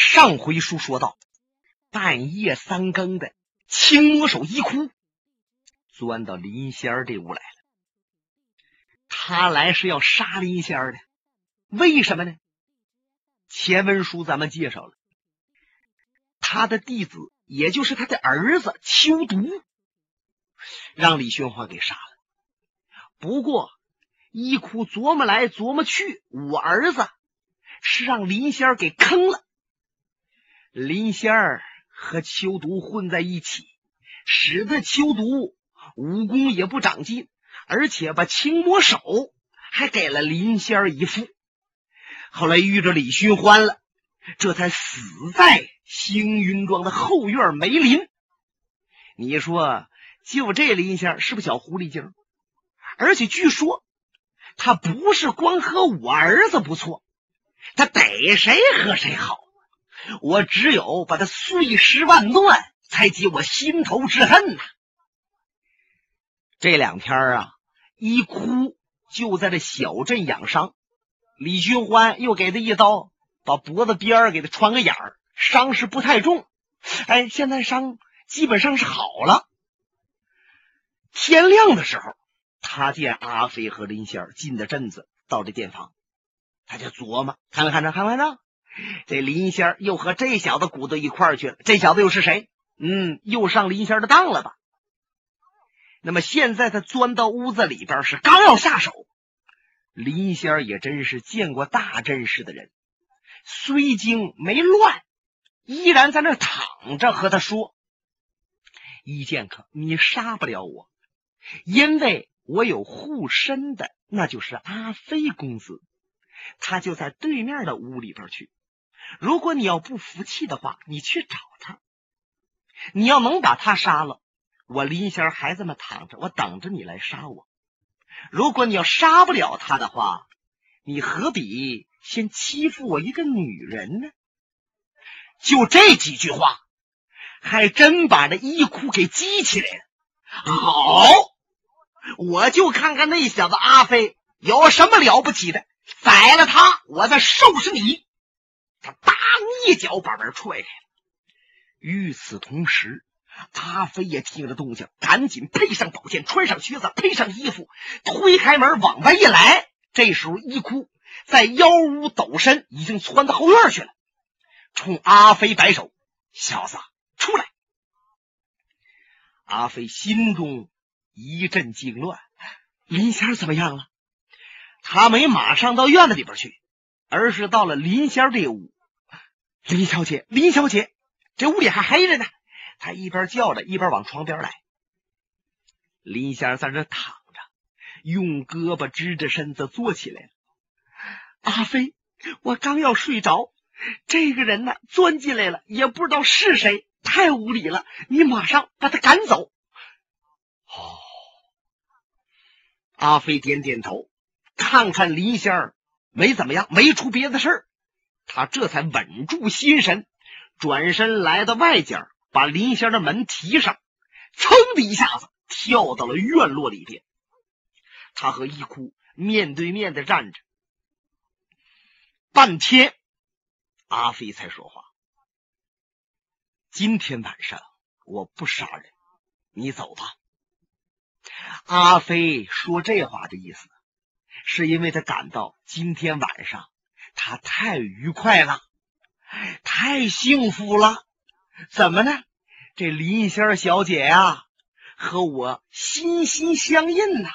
上回书说到，半夜三更的，青魔手一哭，钻到林仙儿这屋来了。他来是要杀林仙儿的，为什么呢？前文书咱们介绍了，他的弟子，也就是他的儿子秋毒，让李寻欢给杀了。不过一哭琢磨来琢磨去，我儿子是让林仙儿给坑了。林仙儿和秋毒混在一起，使得秋毒武功也不长进，而且把青魔手还给了林仙儿一副。后来遇着李寻欢了，这才死在星云庄的后院梅林。你说，就这林仙儿是不是小狐狸精？而且据说他不是光和我儿子不错，他逮谁和谁好。我只有把他碎尸万段，才解我心头之恨呐。这两天啊，一哭就在这小镇养伤。李寻欢又给他一刀，把脖子边给他穿个眼儿，伤势不太重。哎，现在伤基本上是好了。天亮的时候，他见阿飞和林仙儿进的镇子，到这店房，他就琢磨：看没看着？看没看着？这林仙儿又和这小子鼓到一块儿去了。这小子又是谁？嗯，又上林仙儿的当了吧？那么现在他钻到屋子里边，是刚要下手。林仙儿也真是见过大阵势的人，虽惊没乱，依然在那躺着和他说：“一剑客，你杀不了我，因为我有护身的，那就是阿飞公子，他就在对面的屋里边去。如果你要不服气的话，你去找他。你要能把他杀了，我林仙儿还这么躺着，我等着你来杀我。”如果你要杀不了他的话，你何必先欺负我一个女人呢？就这几句话，还真把这一哭给激起来了。好，我就看看那小子阿飞有什么了不起的，宰了他，我再收拾你。他当一脚把门踹开。与此同时。阿飞也听着动静，赶紧配上宝剑，穿上靴子，配上衣服，推开门往外一来。这时候，一哭在腰屋抖身，已经窜到后院去了，冲阿飞摆手：“小子，出来！”阿飞心中一阵惊乱，林仙怎么样了？他没马上到院子里边去，而是到了林仙这屋。林小姐，林小姐，这屋里还黑着呢。他一边叫着，一边往床边来。林仙在这躺着，用胳膊支着身子坐起来了。阿飞，我刚要睡着，这个人呢钻进来了，也不知道是谁，太无礼了。你马上把他赶走。哦，阿飞点点头，看看林仙儿没怎么样，没出别的事儿，他这才稳住心神，转身来到外间。把林仙的门提上，噌的一下子跳到了院落里边。他和一哭面对面的站着，半天，阿飞才说话：“今天晚上我不杀人，你走吧。”阿飞说这话的意思，是因为他感到今天晚上他太愉快了，太幸福了。怎么呢？这林仙小姐呀，和我心心相印呐。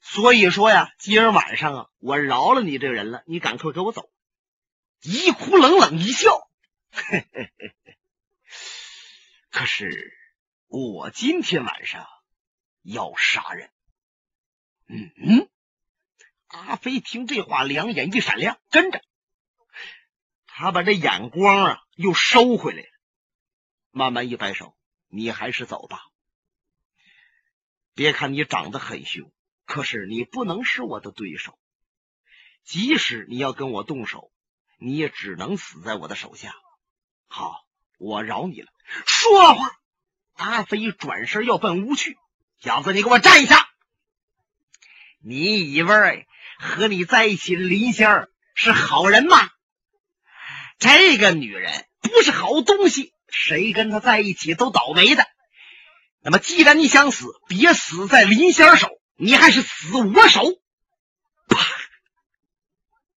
所以说呀，今儿晚上啊，我饶了你这个人了，你赶快给我走。一哭冷冷一笑，嘿嘿嘿。可是我今天晚上要杀人。嗯嗯。阿飞听这话，两眼一闪亮，跟着他把这眼光啊又收回来了。慢慢一摆手，你还是走吧。别看你长得很凶，可是你不能是我的对手。即使你要跟我动手，你也只能死在我的手下。好，我饶你了。说话，阿飞转身要奔屋去。小子，你给我站一下！你以为和你在一起的林仙儿是好人吗？这个女人不是好东西，谁跟她在一起都倒霉的。那么，既然你想死，别死在林仙儿手，你还是死我手。啪！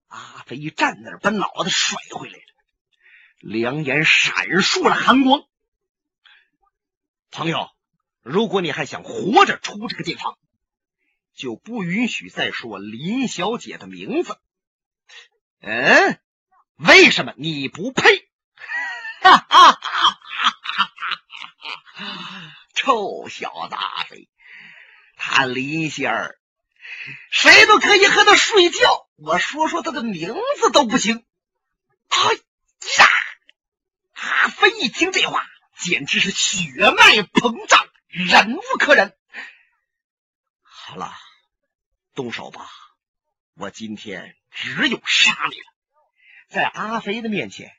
阿飞站那儿，把脑袋甩回来了，两眼闪烁了寒光。朋友，如果你还想活着出这个地方，就不允许再说林小姐的名字。嗯，为什么你不配？哈哈哈哈哈！臭小子阿飞，他林仙儿，谁都可以和他睡觉，我说说他的名字都不行。哎呀！阿飞一听这话，简直是血脉膨胀，忍无可忍。好了，动手吧，我今天只有杀你了。在阿飞的面前，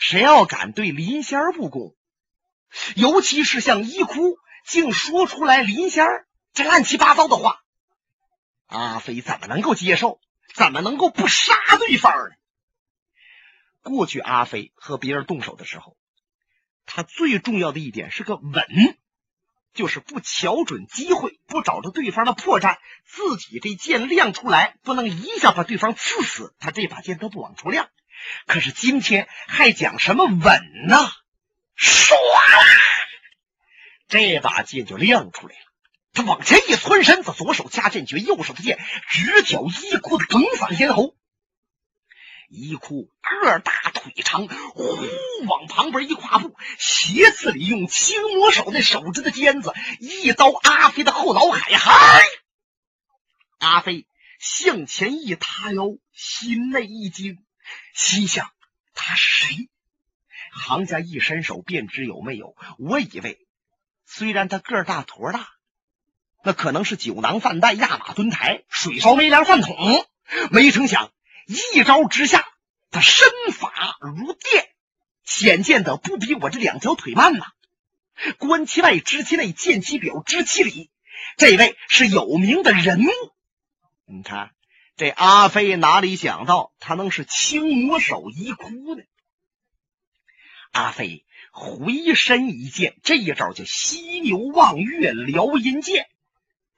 谁要敢对林仙儿不公？尤其是像一哭，竟说出来林仙儿这乱七八糟的话，阿飞怎么能够接受？怎么能够不杀对方呢？过去阿飞和别人动手的时候，他最重要的一点是个稳，就是不瞧准机会，不找着对方的破绽，自己这剑亮出来，不能一下把对方刺死，他这把剑都不往出亮。可是今天还讲什么稳呢？唰！这把剑就亮出来了。他往前一窜身子，左手掐剑诀，右手的剑直挑衣裤的梗反咽喉。一哭个大腿长，呼往旁边一跨步，斜刺里用青魔手那手指的尖子一刀阿飞的后脑海。嗨！阿飞向前一塌腰，心内一惊，心想他是谁？行家一伸手便知有没有。我以为，虽然他个大坨大，那可能是酒囊饭袋、压马蹲台、水烧没粮饭桶。没成想，一招之下，他身法如电，显见的不比我这两条腿慢呐。观其外，知其内；见其表，知其里。这位是有名的人物。你看，这阿飞哪里想到，他能是青魔手一哭呢？阿飞回身一剑，这一招叫犀牛望月撩阴剑。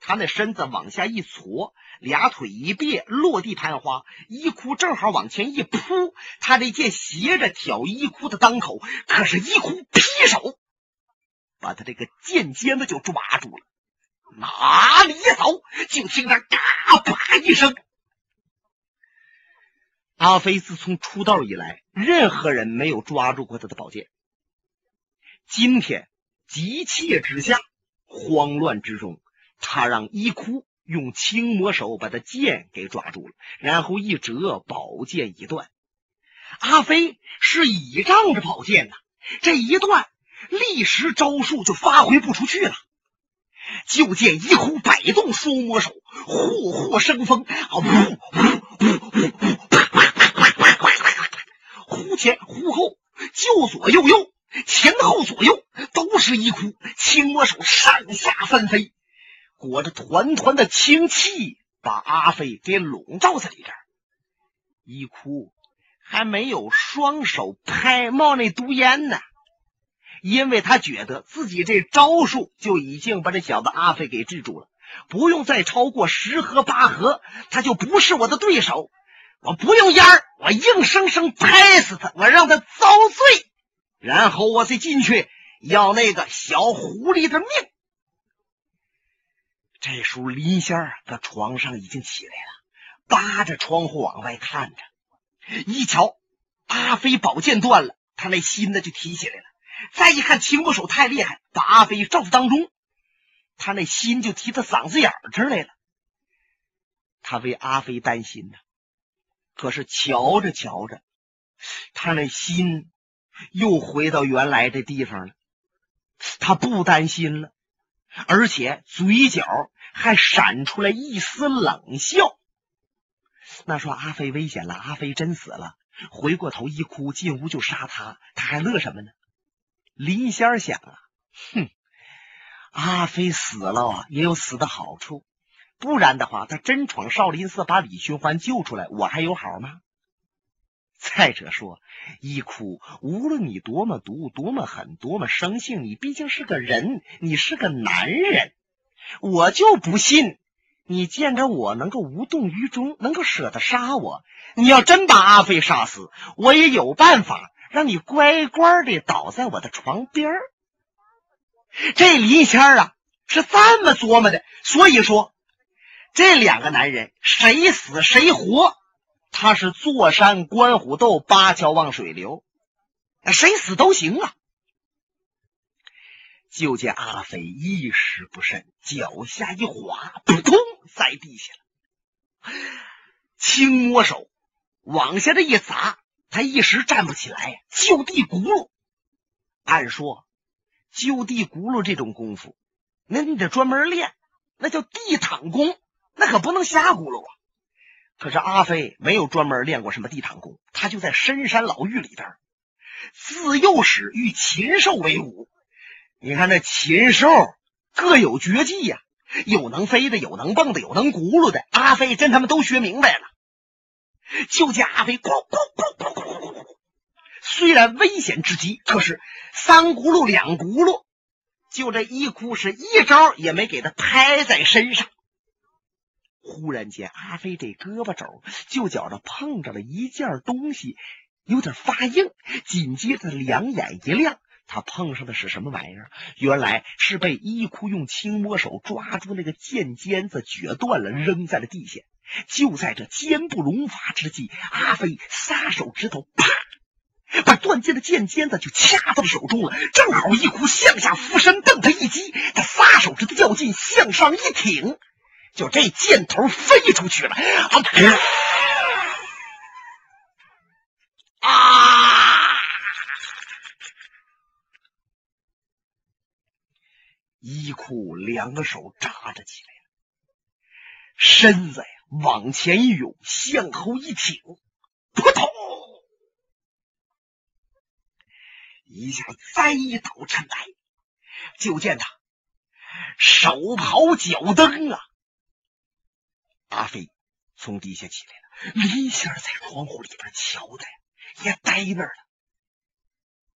他那身子往下一挫，俩腿一别，落地盘花，衣裤正好往前一扑，他这剑斜着挑衣裤的裆口，可是衣裤劈手，把他这个剑尖子就抓住了。哪里一走？就听着嘎巴一声。阿飞自从出道以来，任何人没有抓住过他的宝剑。今天急切之下，慌乱之中，他让一哭用青魔手把他剑给抓住了，然后一折，宝剑一断。阿飞是倚仗着宝剑呐，这一断，立时招数就发挥不出去了。就见一哭摆动双魔手，霍霍生风啊！呜呜呜呜！忽前忽后，就左右右，前后左右，都是一哭。青魔手上下翻飞，裹着团团的青气，把阿飞给笼罩在里边。一哭还没有双手拍冒那毒烟呢，因为他觉得自己这招数就已经把这小子阿飞给制住了，不用再超过十合八合，他就不是我的对手。我不用烟儿，我硬生生拍死他，我让他遭罪，然后我再进去要那个小狐狸的命。这时候林仙儿搁床上已经起来了，扒着窗户往外看着，一瞧阿飞宝剑断了，他那心呢就提起来了。再一看青魔手太厉害，把阿飞罩当中，他那心就提到嗓子眼儿这来了。他为阿飞担心呢。可是瞧着瞧着，他那心又回到原来的地方了。他不担心了，而且嘴角还闪出来一丝冷笑。那说阿飞危险了，阿飞真死了。回过头一哭，进屋就杀他，他还乐什么呢？林仙想啊，哼，阿飞死了啊，也有死的好处。不然的话，他真闯少林寺把李寻欢救出来，我还有好吗？再者说，一哭，无论你多么毒、多么狠、多么生性，你毕竟是个人，你是个男人，我就不信你见着我能够无动于衷，能够舍得杀我。你要真把阿飞杀死，我也有办法让你乖乖的倒在我的床边儿。这林仙儿啊，是这么琢磨的。所以说，这两个男人谁死谁活。他是坐山观虎斗，八桥望水流，谁死都行啊！就见阿飞一时不慎，脚下一滑，扑通在地下了。轻摸手往下这一砸，他一时站不起来，就地轱辘。按说就地轱辘这种功夫，那你得专门练，那叫地躺功，那可不能瞎轱辘啊。可是阿飞没有专门练过什么地毯功，他就在深山老峪里边，自幼时与禽兽为伍。你看这禽兽各有绝技呀、有能飞的，有能蹦的，有能轱辘的。阿飞跟他们都学明白了。就见阿飞咕咕咕咕咕咕咕，虽然危险至极，可是三轱辘两轱辘，就这一哭是一招也没给他拍在身上。忽然间，阿飞这胳膊肘就觉着碰着了一件东西，有点发硬。紧接着，两眼一亮，他碰上的是什么玩意儿？原来是被一哭用轻摸手抓住那个剑尖子，撅断了，扔在了地下。就在这坚不容发之际，阿飞撒手指头，啪，把断剑的剑尖子就掐到了手中了。正好一哭向下俯身，瞪他一击，他撒手指头较劲，向上一挺。就这箭头飞出去了，啊！啊衣裤两个手扎着起来了，身子呀往前一涌，向后一挺，扑通，一下栽倒尘埃。就见他手刨脚蹬啊！阿飞从地下起来了，林仙在窗户里边瞧的也呆那儿了。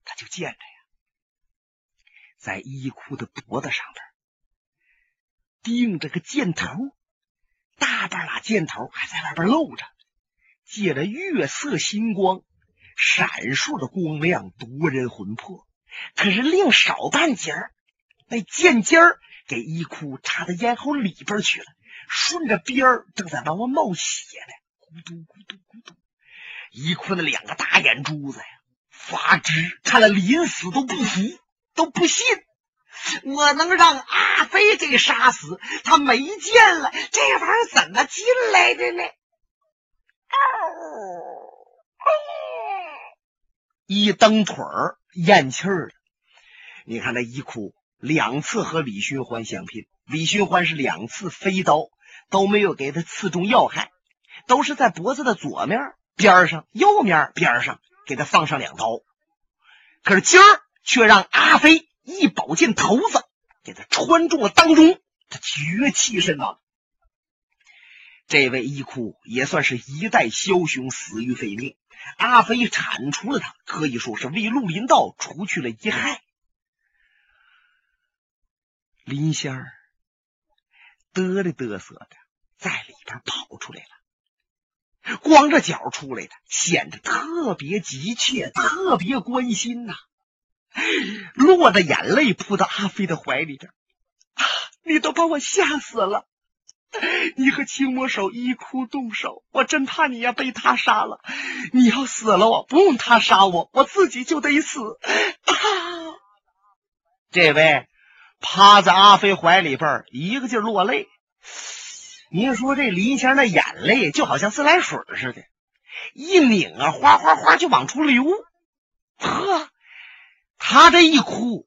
他就见着呀，在衣裤的脖子上边钉着个箭头，大半拉箭头还在外边露着，借着月色星光，闪烁的光亮夺人魂魄。可是另少半截儿，那箭尖儿给衣裤插到咽喉里边去了。顺着边儿正在往外冒血呢，咕嘟咕嘟咕嘟，一哭那两个大眼珠子呀发直，看了临死都不服，都不信我能让阿飞给杀死。他没见了这玩意儿怎么进来的呢？嗷一蹬腿儿咽气儿了。你看那一哭两次和李寻欢相拼，李寻欢是两次飞刀。都没有给他刺中要害，都是在脖子的左面边上、右面边上给他放上两刀。可是今儿却让阿飞一宝剑头子给他穿中了当中，他绝气身亡。这位一哭也算是一代枭雄，死于非命。阿飞铲除了他，可以说是为绿林道除去了一害。林仙儿。嘚里嘚瑟的，在里边跑出来了，光着脚出来的，显得特别急切，特别关心呐，落着眼泪扑到阿飞的怀里边。你都把我吓死了！你和青魔手一哭动手，我真怕你呀被他杀了。你要死了，我不用他杀我，我自己就得死。啊！这位。趴在阿飞怀里边，一个劲落泪。您说这林仙那眼泪就好像自来水似的，一拧啊，哗哗哗就往出流。呵，他这一哭，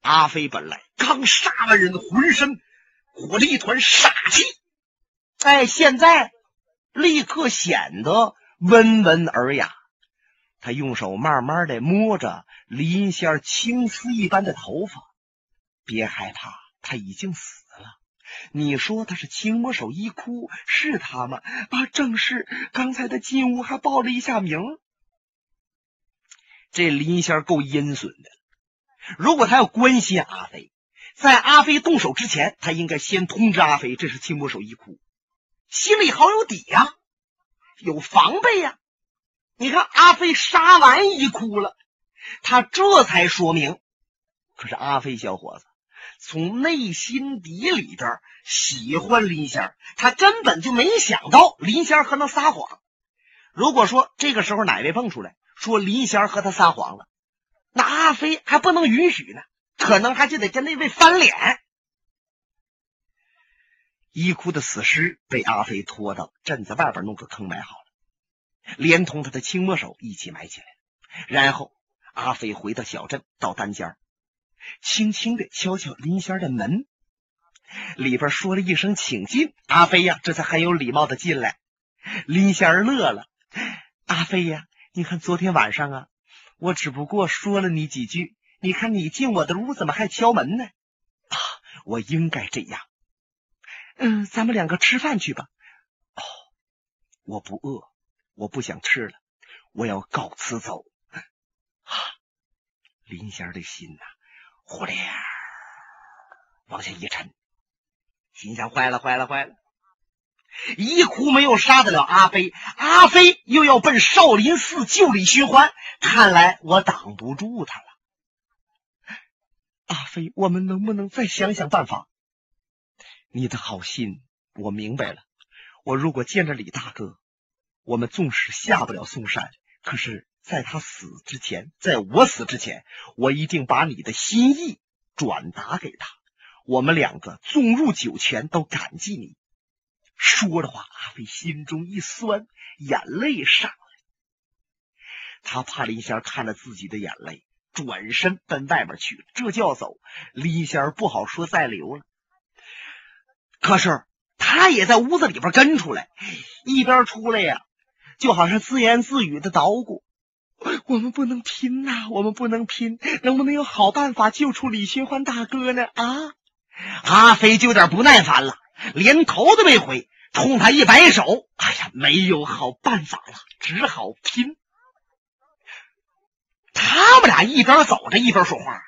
阿飞本来刚杀完人，浑身裹着一团杀气，哎，现在立刻显得温文尔雅。他用手慢慢的摸着林仙青丝一般的头发。别害怕，他已经死了。你说他是青魔手一哭，是他吗？啊，正是。刚才他进屋还报了一下名。这林仙够阴损的。如果他要关心阿飞，在阿飞动手之前，他应该先通知阿飞，这是青魔手一哭，心里好有底呀，有防备呀。你看阿飞杀完一哭了，他这才说明。可是阿飞小伙子从内心底里边喜欢林仙儿，他根本就没想到林仙儿和他撒谎。如果说这个时候哪位蹦出来说林仙儿和他撒谎了，那阿飞还不能允许呢，可能还就得跟那位翻脸。一哭的死尸被阿飞拖到镇子外边弄个坑埋好了，连同他的青魔手一起埋起来。然后阿飞回到小镇，到单间轻轻的敲敲林仙儿的门，里边说了一声“请进”，阿飞呀，这才很有礼貌的进来。林仙儿乐了：“阿飞呀，你看昨天晚上啊。”我只不过说了你几句，你看你进我的屋怎么还敲门呢？啊，我应该这样。嗯，咱们两个吃饭去吧。哦，我不饿，我不想吃了，我要告辞走。啊，林仙儿的心呐，呼咧往下一沉，心想：坏了，坏了，坏了。一哭没有杀得了阿飞，阿飞又要奔少林寺救李寻欢，看来我挡不住他了。阿飞，我们能不能再想想办法？你的好心我明白了。我如果见着李大哥，我们纵使下不了嵩山，可是在他死之前，在我死之前，我一定把你的心意转达给他。我们两个纵入九泉都感激你。说的话，阿飞心中一酸，眼泪上来。他怕林仙看着自己的眼泪，转身奔外面去了。这就要走，林仙不好说再留了。可是他也在屋子里边跟出来，一边出来呀，就好像自言自语的捣鼓：“我们不能拼呐，我们不能拼，能不能有好办法救出李寻欢大哥呢？”啊，阿飞就有点不耐烦了。连头都没回，冲他一摆手：“哎呀，没有好办法了，只好拼。”他们俩一边走着一边说话，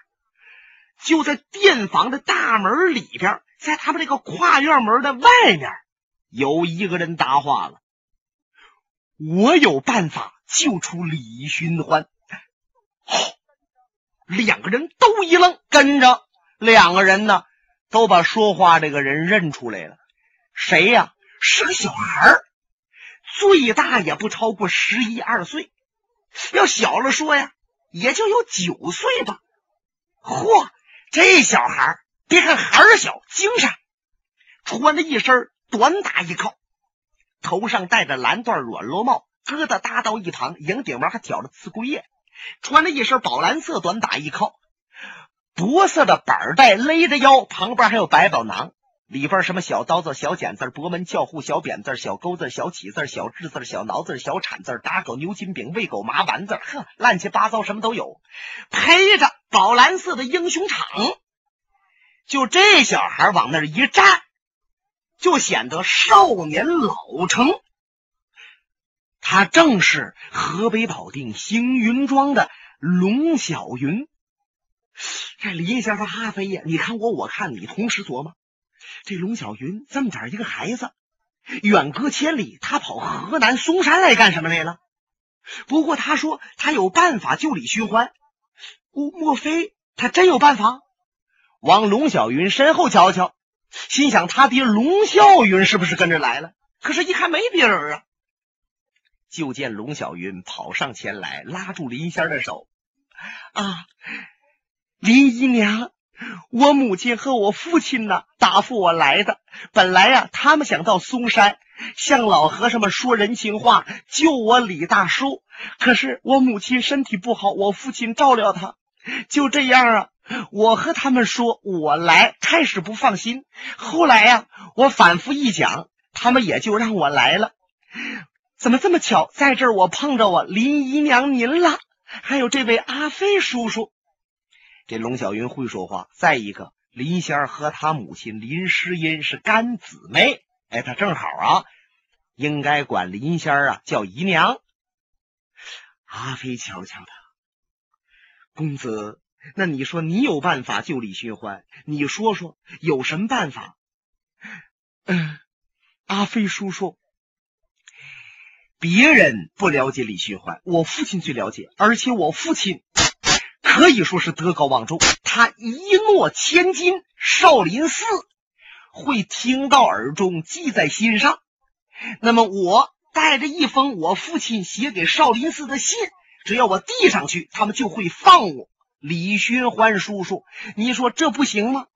就在店房的大门里边，在他们这个跨院门的外面，有一个人答话了：“我有办法救出李寻欢。”两个人都一愣，跟着两个人呢。都把说话这个人认出来了，谁呀？是个小孩，最大也不超过十一二岁，要小了说呀，也就有九岁吧。嚯，这小孩别看孩小，精神，穿着一身短打一靠，头上戴着蓝缎软罗帽，疙瘩搭到一旁，迎顶门还挑着刺桂叶，穿着一身宝蓝色短打一靠。脖色的板带勒着腰，旁边还有百宝囊，里边什么小刀子、小剪子、博门、教户、小扁子、小钩子、小起子、小智字、小挠字、小铲子、打狗、牛筋饼、喂狗麻丸子，呵，乱七八糟什么都有。陪着宝蓝色的英雄场，就这小孩往那儿一站，就显得少年老成。他正是河北保定星云庄的龙小云。这林先生哈飞呀，你看我，我看你，同时琢磨，这龙小云这么点一个孩子，远隔千里，他跑河南嵩山来干什么来了？不过他说他有办法救李寻欢，莫莫非他真有办法？往龙小云身后瞧瞧，心想他爹龙啸云是不是跟着来了？可是，一看没别人啊，就见龙小云跑上前来，拉住林仙的手，啊。林姨娘，我母亲和我父亲呢，答复我来的。本来呀，他们想到嵩山向老和尚们说人情话，救我李大叔。可是我母亲身体不好，我父亲照料他。就这样啊，我和他们说我来，开始不放心。后来呀，我反复一讲，他们也就让我来了。怎么这么巧，在这儿我碰着我林姨娘您了，还有这位阿飞叔叔。这龙小云会说话，再一个，林仙儿和他母亲林诗音是干姊妹，哎，他正好啊，应该管林仙儿啊叫姨娘。阿飞瞧瞧他，公子，那你说你有办法救李寻欢？你说说有什么办法？嗯，阿飞叔叔，别人不了解李寻欢，我父亲最了解，而且我父亲可以说是德高望重，他一诺千金，少林寺会听到耳中，记在心上。那么我带着一封我父亲写给少林寺的信，只要我递上去，他们就会放我。李寻欢叔叔，你说这不行吗？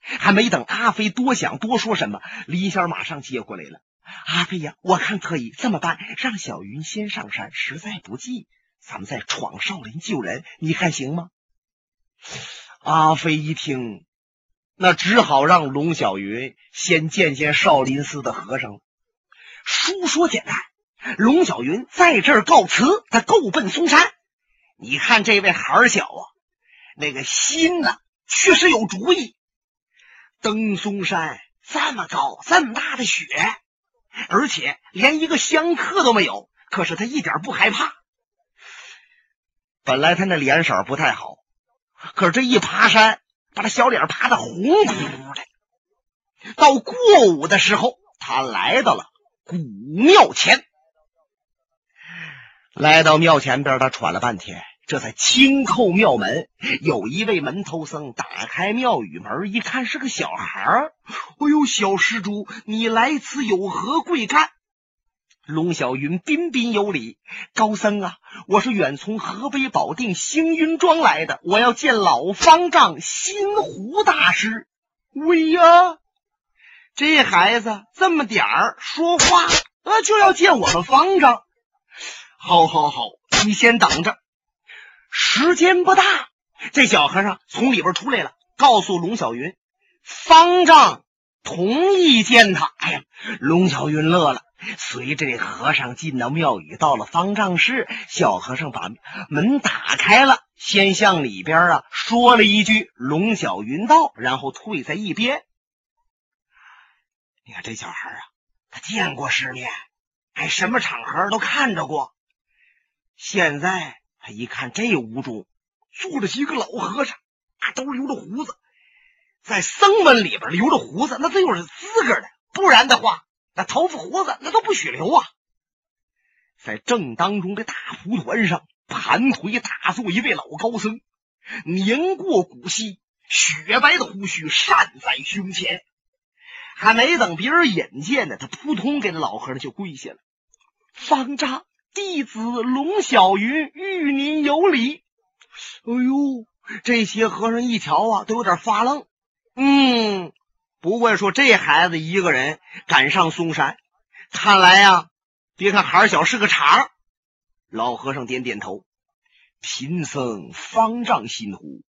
还没等阿飞多想多说什么，李仙马上接过来了。阿飞呀，我看可以这么办，让小云先上山，实在不济，咱们再闯少林救人，你看行吗？阿飞一听，那只好让龙小云先见见少林寺的和尚了。书说简单，龙小云在这儿告辞，他够奔嵩山。你看这位孩儿小啊，那个心呐，确实有主意。登嵩山这么高这么大的雪，而且连一个香客都没有，可是他一点不害怕。本来他那脸色不太好，可是这一爬山，把他小脸爬的红扑扑的。到过午的时候，他来到了古庙前，来到庙前边，他喘了半天。这才轻叩庙门，有一位门头僧打开庙宇门，一看是个小孩儿。哎呦，小施主，你来此有何贵干？龙小云彬彬有礼：“高僧啊，我是远从河北保定星云庄来的，我要见老方丈心湖大师。”喂呀，这孩子这么点儿说话，呃，就要见我们方丈。好，好，好，你先等着。时间不大，这小和尚从里边出来了，告诉龙小云，方丈同意见他。哎呀，龙小云乐了。随着这和尚进到庙宇，到了方丈室，小和尚把门打开了，先向里边啊说了一句“龙小云到”，然后退在一边。你看这小孩啊，他见过世面，哎，什么场合都看着过，现在。他一看这屋中坐着几个老和尚，啊，都留着胡子，在僧门里边留着胡子，那都有资格的，不然的话，那头发胡子那都不许留啊。在正当中的大蒲团上盘腿打坐一位老高僧，年过古稀，雪白的胡须扇在胸前，还没等别人引荐呢，他扑通给老和尚就跪下了，方丈。弟子龙小云与您有礼。哎呦，这些和尚一瞧啊，都有点发愣。嗯，不会说这孩子一个人赶上嵩山，看来呀，别看孩儿小是个茬。老和尚点点头。贫僧方丈心湖，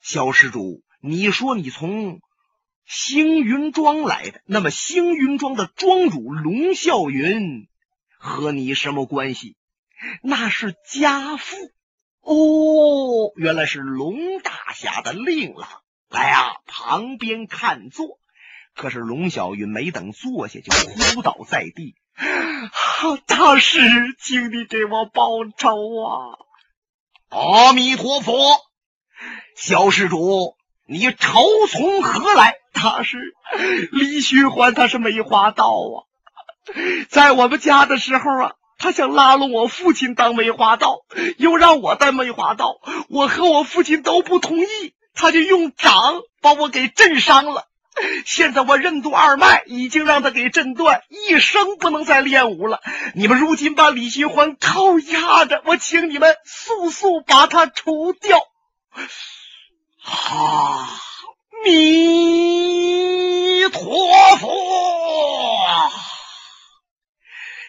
小施主，你说你从星云庄来的，那么星云庄的庄主龙啸云。和你什么关系？那是家父哦，原来是龙大侠的令郎。来呀，旁边看座。可是龙小云没等坐下，就 扑倒在地。大师，请你给我报仇啊！阿弥陀佛，小施主，你仇从何来？大师，李寻欢他是梅花道啊。在我们家的时候啊，他想拉拢我父亲当梅花道，又让我当梅花道，我和我父亲都不同意，他就用掌把我给震伤了。现在我任督二脉已经让他给震断，一生不能再练武了。你们如今把李寻欢扣押着，我请你们速速把他除掉。阿弥陀佛。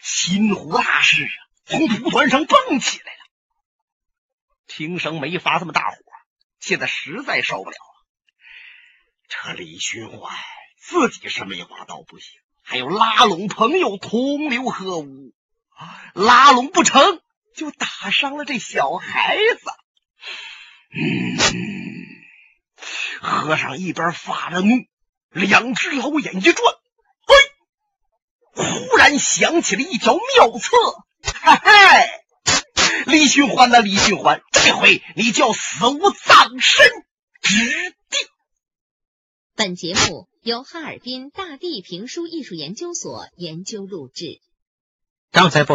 心湖大师啊，从蒲团上蹦起来了。听声没发这么大火，现在实在受不了了。这李寻欢自己是没挖到不行，还有拉拢朋友同流合污，拉拢不成就打伤了这小孩子。嗯，和尚一边发着怒，两只老眼一转。忽然想起了一条妙策，嘿嘿，李寻欢呐，李寻欢，这回你叫死无葬身之地。本节目由哈尔滨大地评书艺术研究所研究录制。刚才播送。